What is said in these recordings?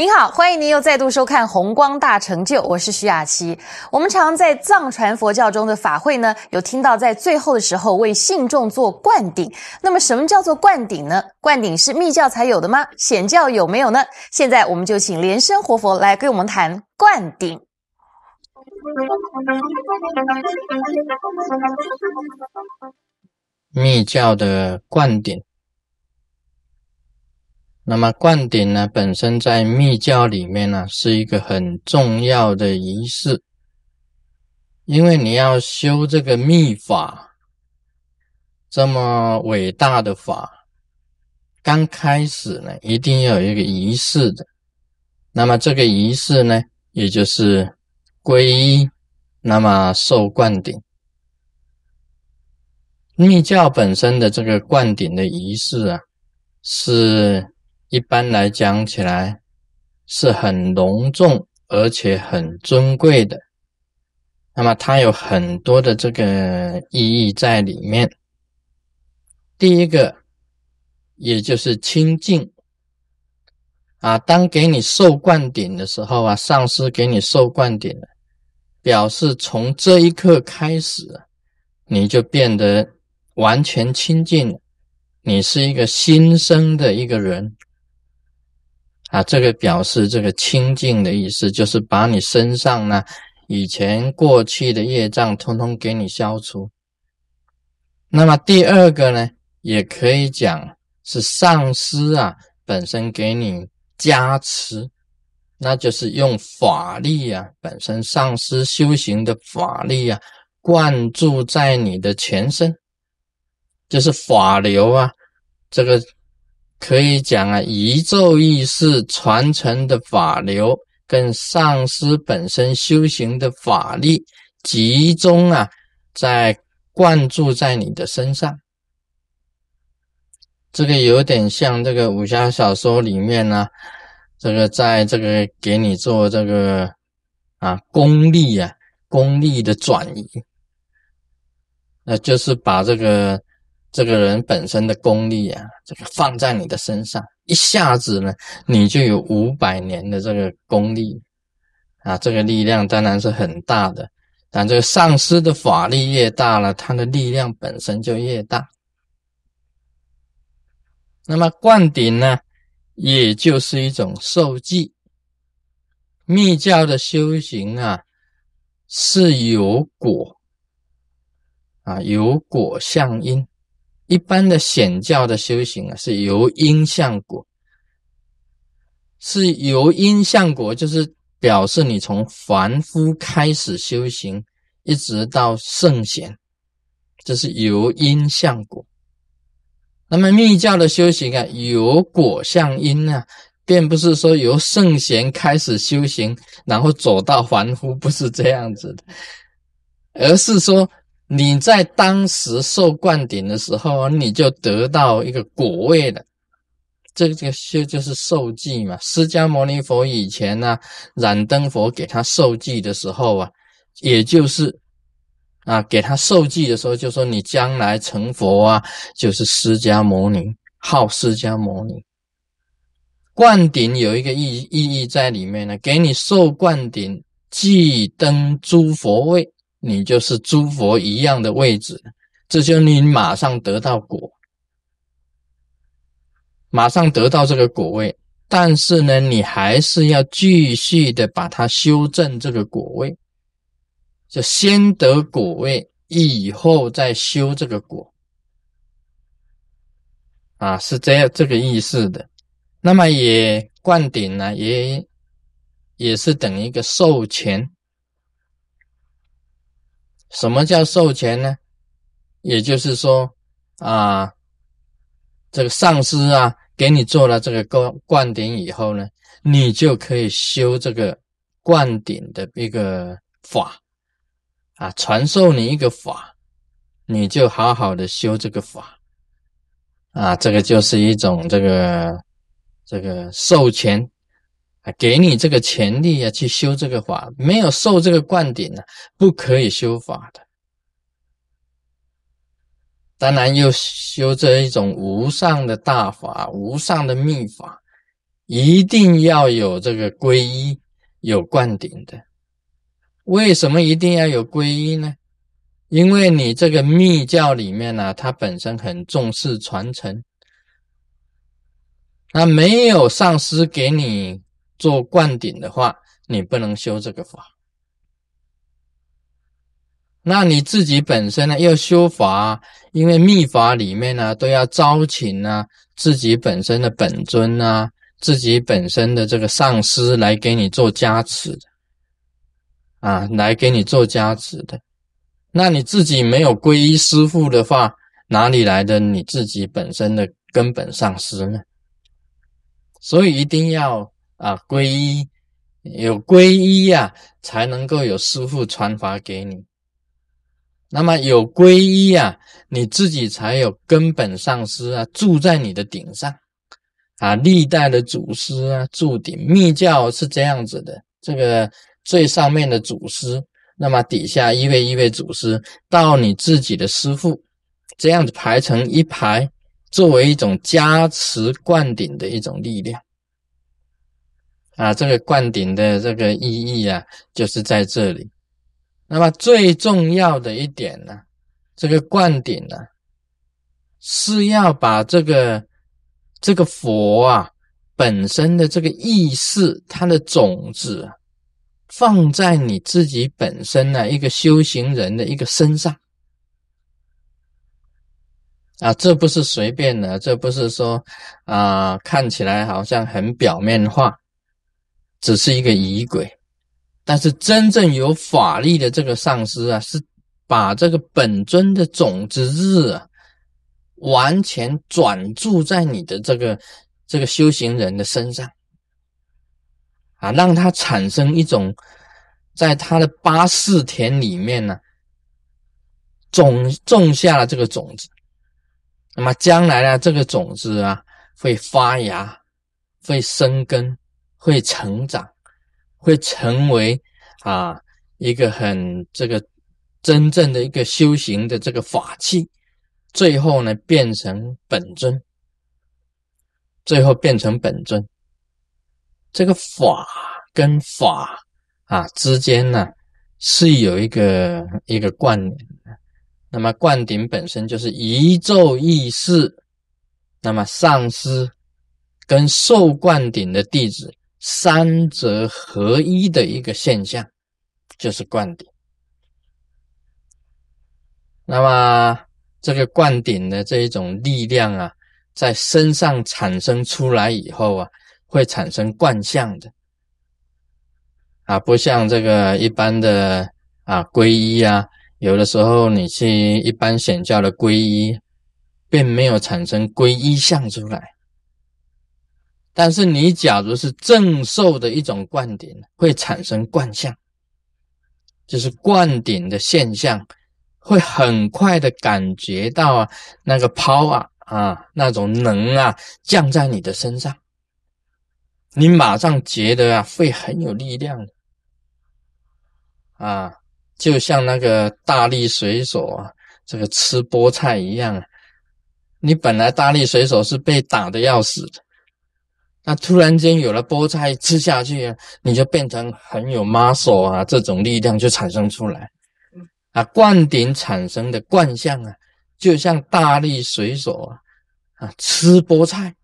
您好，欢迎您又再度收看《红光大成就》，我是徐雅琪。我们常在藏传佛教中的法会呢，有听到在最后的时候为信众做灌顶。那么，什么叫做灌顶呢？灌顶是密教才有的吗？显教有没有呢？现在我们就请莲生活佛来跟我们谈灌顶。密教的灌顶。那么灌顶呢，本身在密教里面呢，是一个很重要的仪式，因为你要修这个密法，这么伟大的法，刚开始呢，一定要有一个仪式的。那么这个仪式呢，也就是皈依，那么受灌顶。密教本身的这个灌顶的仪式啊，是。一般来讲起来是很隆重而且很尊贵的，那么它有很多的这个意义在里面。第一个，也就是清净啊，当给你受灌顶的时候啊，上师给你受灌顶，表示从这一刻开始，你就变得完全清净，你是一个新生的一个人。啊，这个表示这个清净的意思，就是把你身上呢以前过去的业障通通给你消除。那么第二个呢，也可以讲是上师啊本身给你加持，那就是用法力啊，本身上师修行的法力啊，灌注在你的全身，就是法流啊，这个。可以讲啊，宇宙意是传承的法流跟上师本身修行的法力集中啊，在灌注在你的身上。这个有点像这个武侠小说里面呢，这个在这个给你做这个啊功力啊功力的转移，那就是把这个。这个人本身的功力啊，这个放在你的身上，一下子呢，你就有五百年的这个功力啊，这个力量当然是很大的。但这个上师的法力越大了，他的力量本身就越大。那么灌顶呢，也就是一种受记。密教的修行啊，是有果啊，有果相因。一般的显教的修行啊，是由因向果，是由因向果，就是表示你从凡夫开始修行，一直到圣贤，这是由因向果。那么密教的修行啊，由果向因啊，并不是说由圣贤开始修行，然后走到凡夫，不是这样子的，而是说。你在当时受灌顶的时候，你就得到一个果位了。这个就就是受记嘛。释迦牟尼佛以前呢，燃灯佛给他受记的时候啊，也就是啊，给他受记的时候，就说你将来成佛啊，就是释迦牟尼，号释迦牟尼。灌顶有一个意意义在里面呢，给你受灌顶，即登诸佛位。你就是诸佛一样的位置，这就你马上得到果，马上得到这个果位。但是呢，你还是要继续的把它修正这个果位，就先得果位，以后再修这个果，啊，是这样这个意思的。那么也灌顶呢，也也是等一个授权。什么叫授权呢？也就是说，啊，这个上师啊，给你做了这个灌灌顶以后呢，你就可以修这个灌顶的一个法，啊，传授你一个法，你就好好的修这个法，啊，这个就是一种这个这个授权。啊，给你这个权利啊，去修这个法，没有受这个灌顶呢，不可以修法的。当然，又修这一种无上的大法、无上的秘法，一定要有这个皈依，有灌顶的。为什么一定要有皈依呢？因为你这个密教里面呢，它本身很重视传承，那没有上师给你做灌顶的话，你不能修这个法。那你自己本身呢，要修法，因为密法里面呢，都要招请啊，自己本身的本尊啊，自己本身的这个上师来给你做加持的，啊，来给你做加持的。那你自己没有皈依师父的话，哪里来的你自己本身的根本上师呢？所以一定要啊，皈依，有皈依呀，才能够有师父传法给你。那么有皈依啊，你自己才有根本上师啊，住在你的顶上啊，历代的祖师啊，住顶。密教是这样子的，这个最上面的祖师，那么底下一位一位祖师，到你自己的师父，这样子排成一排，作为一种加持灌顶的一种力量啊。这个灌顶的这个意义啊，就是在这里。那么最重要的一点呢，这个灌顶呢，是要把这个这个佛啊本身的这个意识，它的种子放在你自己本身呢一个修行人的一个身上啊，这不是随便的，这不是说啊看起来好像很表面化，只是一个仪轨。但是真正有法力的这个上师啊，是把这个本尊的种子日啊，完全转注在你的这个这个修行人的身上啊，让他产生一种在他的八世田里面呢，种种下了这个种子。那么将来呢，这个种子啊，会发芽，会生根，会成长。会成为啊一个很这个真正的一个修行的这个法器，最后呢变成本尊，最后变成本尊。这个法跟法啊之间呢是有一个一个关联的。那么灌顶本身就是一咒意识，那么上师跟受灌顶的弟子。三者合一的一个现象，就是灌顶。那么，这个灌顶的这一种力量啊，在身上产生出来以后啊，会产生惯相的啊，不像这个一般的啊皈依啊，有的时候你去一般显教的皈依，并没有产生皈依相出来。但是你假如是正受的一种灌顶，会产生灌相，就是灌顶的现象，会很快的感觉到啊那个抛啊啊那种能啊降在你的身上，你马上觉得啊会很有力量啊，就像那个大力水手啊这个吃菠菜一样，你本来大力水手是被打的要死的。那突然间有了菠菜吃下去，你就变成很有 muscle 啊，这种力量就产生出来。啊，灌顶产生的灌相啊，就像大力水手啊，啊吃菠菜，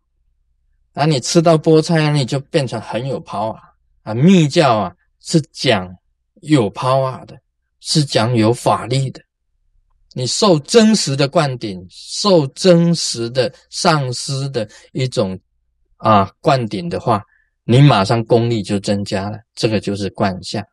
啊你吃到菠菜啊，你就变成很有 power 啊。密教啊是讲有 power 的，是讲有法力的。你受真实的灌顶，受真实的上师的一种。啊，灌顶的话，你马上功力就增加了，这个就是灌下。